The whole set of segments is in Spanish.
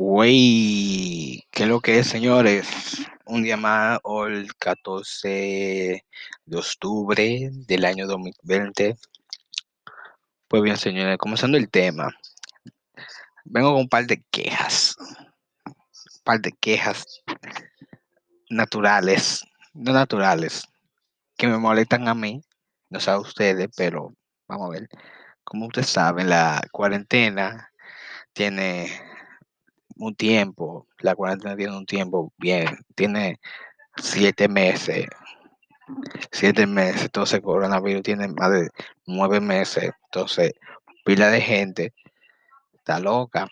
Wey, ¿qué es lo que es, señores? Un día más, hoy el 14 de octubre del año 2020. Pues bien, señores, comenzando el tema, vengo con un par de quejas, un par de quejas naturales, no naturales, que me molestan a mí, no sé a ustedes, pero vamos a ver. Como ustedes saben, la cuarentena tiene un tiempo, la cuarentena tiene un tiempo bien, tiene siete meses, siete meses, entonces coronavirus tiene más de nueve meses, entonces pila de gente está loca,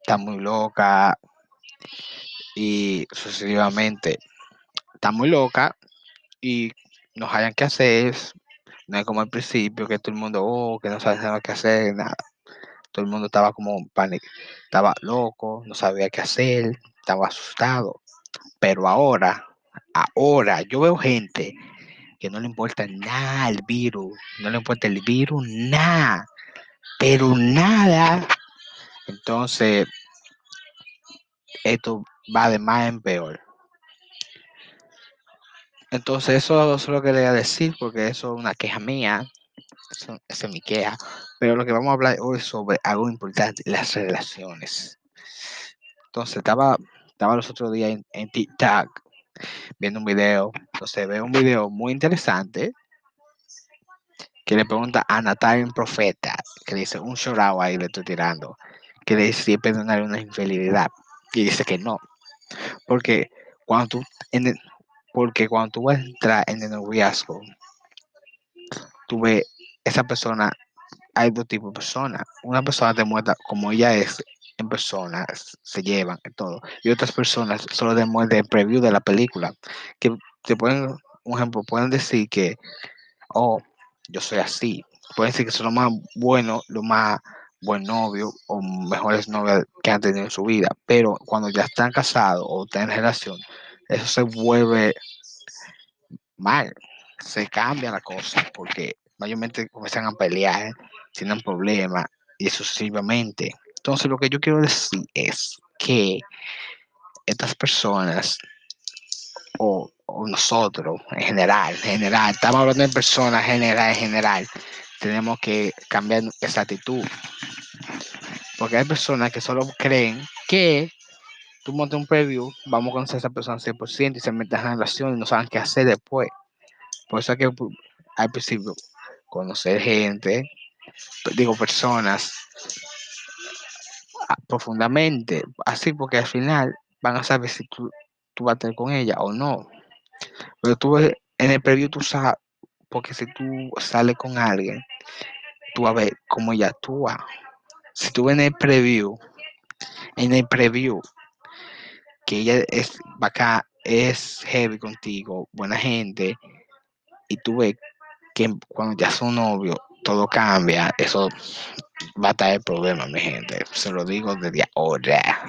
está muy loca y sucesivamente está muy loca y no hayan que hacer, no es como al principio que todo el mundo, oh, que no sabe qué hacer, nada todo el mundo estaba como pánico, estaba loco, no sabía qué hacer, estaba asustado. Pero ahora, ahora yo veo gente que no le importa nada el virus, no le importa el virus, nada, pero nada. Entonces, esto va de más en peor. Entonces, eso, eso lo quería decir porque eso es una queja mía. Esa es mi queja. Pero lo que vamos a hablar hoy es sobre algo importante, las relaciones. Entonces, estaba, estaba los otros días en, TikTok viendo un video. Entonces, veo un video muy interesante que le pregunta a Natalia Profeta, que le dice un chorado ahí le estoy tirando, que le dice perdonar una infidelidad. Y dice que no. Porque cuando tú, en el- porque cuando tú vas a entrar en el noviazgo, tú ves esa persona, hay dos tipos de personas. Una persona te muestra como ella es en persona, se llevan y todo. Y otras personas solo demuestran el preview de la película. Que te pueden, un ejemplo, pueden decir que, oh, yo soy así. Pueden decir que son lo más bueno, lo más buen novio o mejores novias que han tenido en su vida. Pero cuando ya están casados o están en relación, eso se vuelve mal, se cambia la cosa, porque mayormente comienzan a pelear, tienen problemas y sucesivamente. Entonces lo que yo quiero decir es que estas personas o, nosotros en general, en general, estamos hablando de personas general, en general, tenemos que cambiar esa actitud. Porque hay personas que solo creen que tú montas un preview, vamos a conocer a esa persona al 100% y se meten en la relación y no saben qué hacer después. Por eso es que pu- al principio conocer gente, digo personas, a- profundamente, así porque al final van a saber si tú, tú vas a estar con ella o no. Pero tú en el preview tú sabes, porque si tú sales con alguien, tú vas a ver cómo ella actúa. Si tú ves en el preview, en el preview, que ella es bacán, es heavy contigo, buena gente, y tú ves que cuando ya son novios, todo cambia, eso va a traer problemas, mi gente. Se lo digo desde ahora.